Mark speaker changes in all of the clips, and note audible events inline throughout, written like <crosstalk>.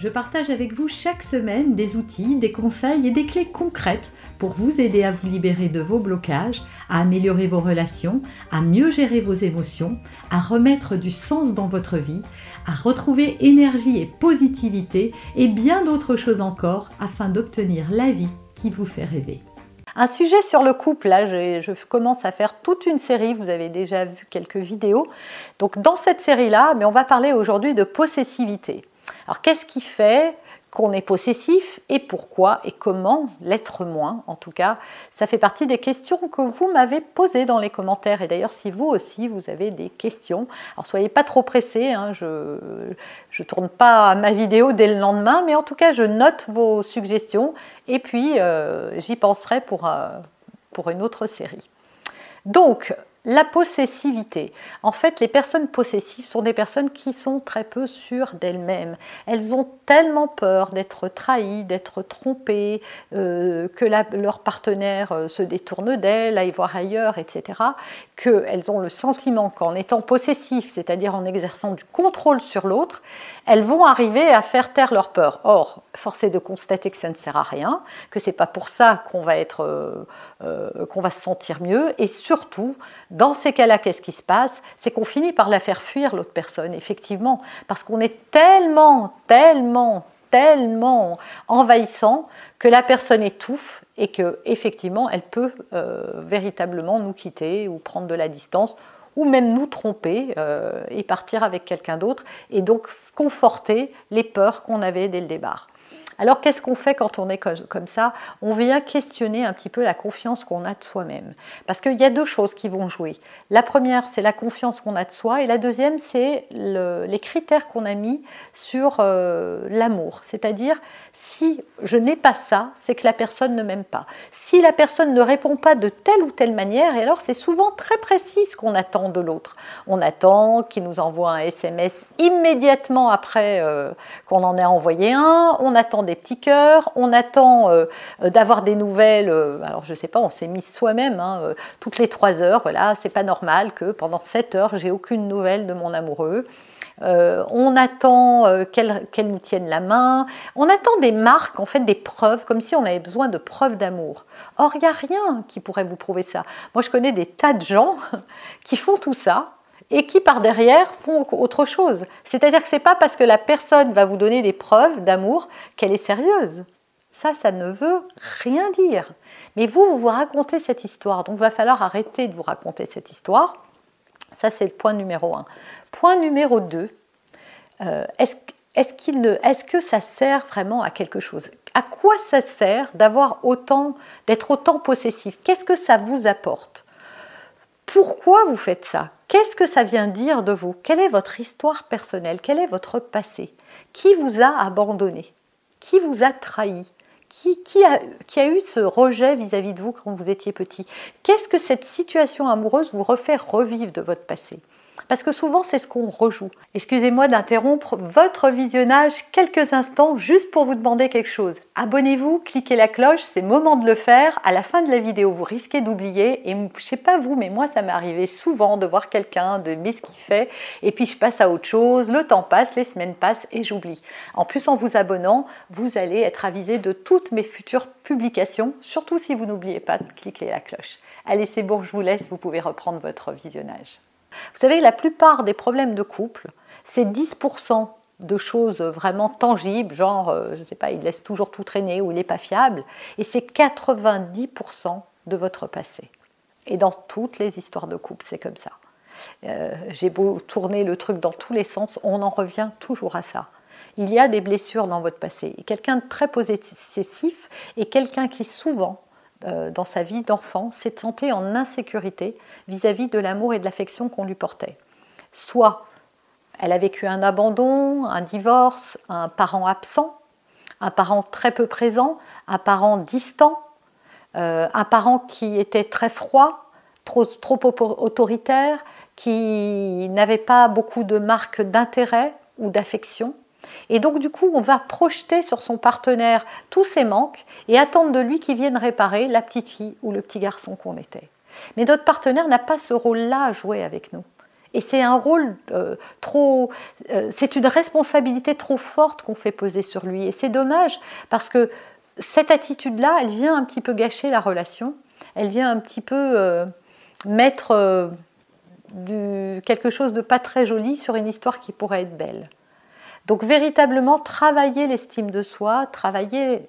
Speaker 1: je partage avec vous chaque semaine des outils, des conseils et des clés concrètes pour vous aider à vous libérer de vos blocages, à améliorer vos relations, à mieux gérer vos émotions, à remettre du sens dans votre vie, à retrouver énergie et positivité et bien d'autres choses encore afin d'obtenir la vie qui vous fait rêver. Un sujet sur le couple, là je, commence à faire toute une série, vous avez déjà vu quelques vidéos. Donc dans cette série-là, mais on va parler aujourd'hui de possessivité. Alors qu'est-ce qui fait qu'on est possessif et pourquoi et comment l'être moins en tout cas ça fait partie des questions que vous m'avez posées dans les commentaires. Et d'ailleurs si vous aussi vous avez des questions alors soyez pas trop pressés hein, je ne tourne pas ma vidéo dès le lendemain mais en tout cas je note vos suggestions et puis euh, j'y penserai pour, euh, pour une autre série. Donc la possessivité. En fait, les personnes possessives sont des personnes qui sont très peu sûres d'elles-mêmes. Elles ont tellement peur d'être trahies, d'être trompées, euh, que leur partenaire euh, se détourne d'elles, aille voir ailleurs, etc., qu'elles ont le sentiment qu'en étant possessifs, c'est-à-dire en exerçant du contrôle sur l'autre, elles vont arriver à faire taire leur peur. Or, force est de constater que ça ne sert à rien, que c'est pas pour ça qu'on va être, euh, qu'on va se sentir mieux, et surtout, dans ces cas-là, qu'est-ce qui se passe? C'est qu'on finit par la faire fuir, l'autre personne, effectivement, parce qu'on est tellement, tellement, tellement envahissant que la personne étouffe et que effectivement elle peut euh, véritablement nous quitter ou prendre de la distance ou même nous tromper euh, et partir avec quelqu'un d'autre et donc conforter les peurs qu'on avait dès le départ. Alors qu'est-ce qu'on fait quand on est comme ça? On vient questionner un petit peu la confiance qu'on a de soi-même. Parce qu'il y a deux choses qui vont jouer. La première, c'est la confiance qu'on a de soi, et la deuxième, c'est les critères qu'on a mis sur euh, l'amour. C'est-à-dire, si je n'ai pas ça, c'est que la personne ne m'aime pas. Si la personne ne répond pas de telle ou telle manière, et alors c'est souvent très précis ce qu'on attend de l'autre. On attend qu'il nous envoie un SMS immédiatement après euh, qu'on en ait envoyé un, petits cœurs, on attend euh, d'avoir des nouvelles, euh, alors je sais pas, on s'est mis soi-même, hein, euh, toutes les trois heures, voilà, c'est pas normal que pendant sept heures, j'ai aucune nouvelle de mon amoureux. on attend qu'elle nous tienne la main, on attend des marques, en fait des preuves, comme si on avait besoin de preuves d'amour. Or, il n'y a rien qui pourrait vous prouver ça. Moi, je connais des tas de gens <laughs> qui font tout ça, et qui par derrière font autre chose. C'est-à-dire que ce n'est pas parce que la personne va vous donner des preuves d'amour qu'elle est sérieuse. Ça, ça ne veut rien dire. Mais vous, vous vous racontez cette histoire, donc il va falloir arrêter de vous raconter cette histoire. Ça, c'est le point numéro un. Point numéro deux, euh, est-ce est que ça sert vraiment à quelque chose? À quoi ça sert d'avoir autant, d'être autant possessif? Qu'est-ce que ça vous apporte? Pourquoi vous faites ça? Qu'est-ce que ça vient dire de vous? Quelle est votre histoire personnelle? Quel est votre passé? Qui vous a abandonné? Qui vous a trahi? Qui, a, qui, a, eu ce rejet vis-à-vis de vous quand vous étiez petit? Qu'est-ce que cette situation amoureuse vous refait revivre de votre passé? Parce que souvent c'est ce qu'on rejoue. Excusez-moi d'interrompre votre visionnage quelques instants juste pour vous demander quelque chose. Abonnez-vous, cliquez la cloche, c'est moment de le faire. À la fin de la vidéo, vous risquez d'oublier. Et je sais pas vous, mais moi ça m'est arrivé souvent de voir quelqu'un, de aimer ce qu'il fait, et puis je passe à autre chose, le temps passe, les semaines passent et j'oublie. En plus, en vous abonnant, vous allez être avisé de toutes mes futures publications, surtout si vous n'oubliez pas de cliquer la cloche. Allez, c'est bon, je vous laisse, vous pouvez reprendre votre visionnage. Vous savez, la plupart des problèmes de couple, c'est 10% de choses vraiment tangibles, genre, euh, je ne sais pas, il laisse toujours tout traîner ou il n'est pas fiable, et c'est 90% de votre passé. Et dans toutes les histoires de couple, c'est comme ça. Euh, j'ai beau tourner le truc dans tous les sens, on en revient toujours à ça. Il y a des blessures dans votre passé. Quelqu'un de très possessif est quelqu'un qui souvent dans sa vie d'enfant s'est senti en insécurité vis-à-vis de l'amour et de l'affection qu'on lui portait. Soit elle a vécu un abandon, un divorce, un parent absent, un parent très peu présent, un parent distant, euh, un parent qui était très froid, trop, trop autoritaire, qui n'avait pas beaucoup de marques d'intérêt ou d'affection. Et donc du coup, on va projeter sur son partenaire tous ses manques et attendre de lui qu'il vienne réparer la petite fille ou le petit garçon qu'on était. Mais notre partenaire n'a pas ce rôle-là à jouer avec nous. Et c'est un rôle euh, trop, euh, c'est une responsabilité trop forte qu'on fait poser sur lui. Et c'est dommage parce que cette attitude-là, elle vient un petit peu gâcher la relation. Elle vient un petit peu euh, mettre quelque chose de pas très joli sur une histoire qui pourrait être belle. Donc véritablement travailler l'estime de soi, travailler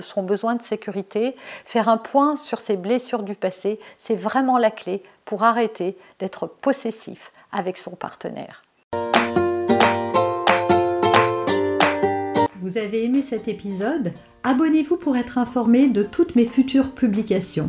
Speaker 1: son besoin de sécurité, faire un point sur ses blessures du passé, c'est vraiment la clé pour arrêter d'être possessif avec son partenaire. Vous avez aimé cet épisode? Abonnez-vous pour être informé de toutes mes futures publications.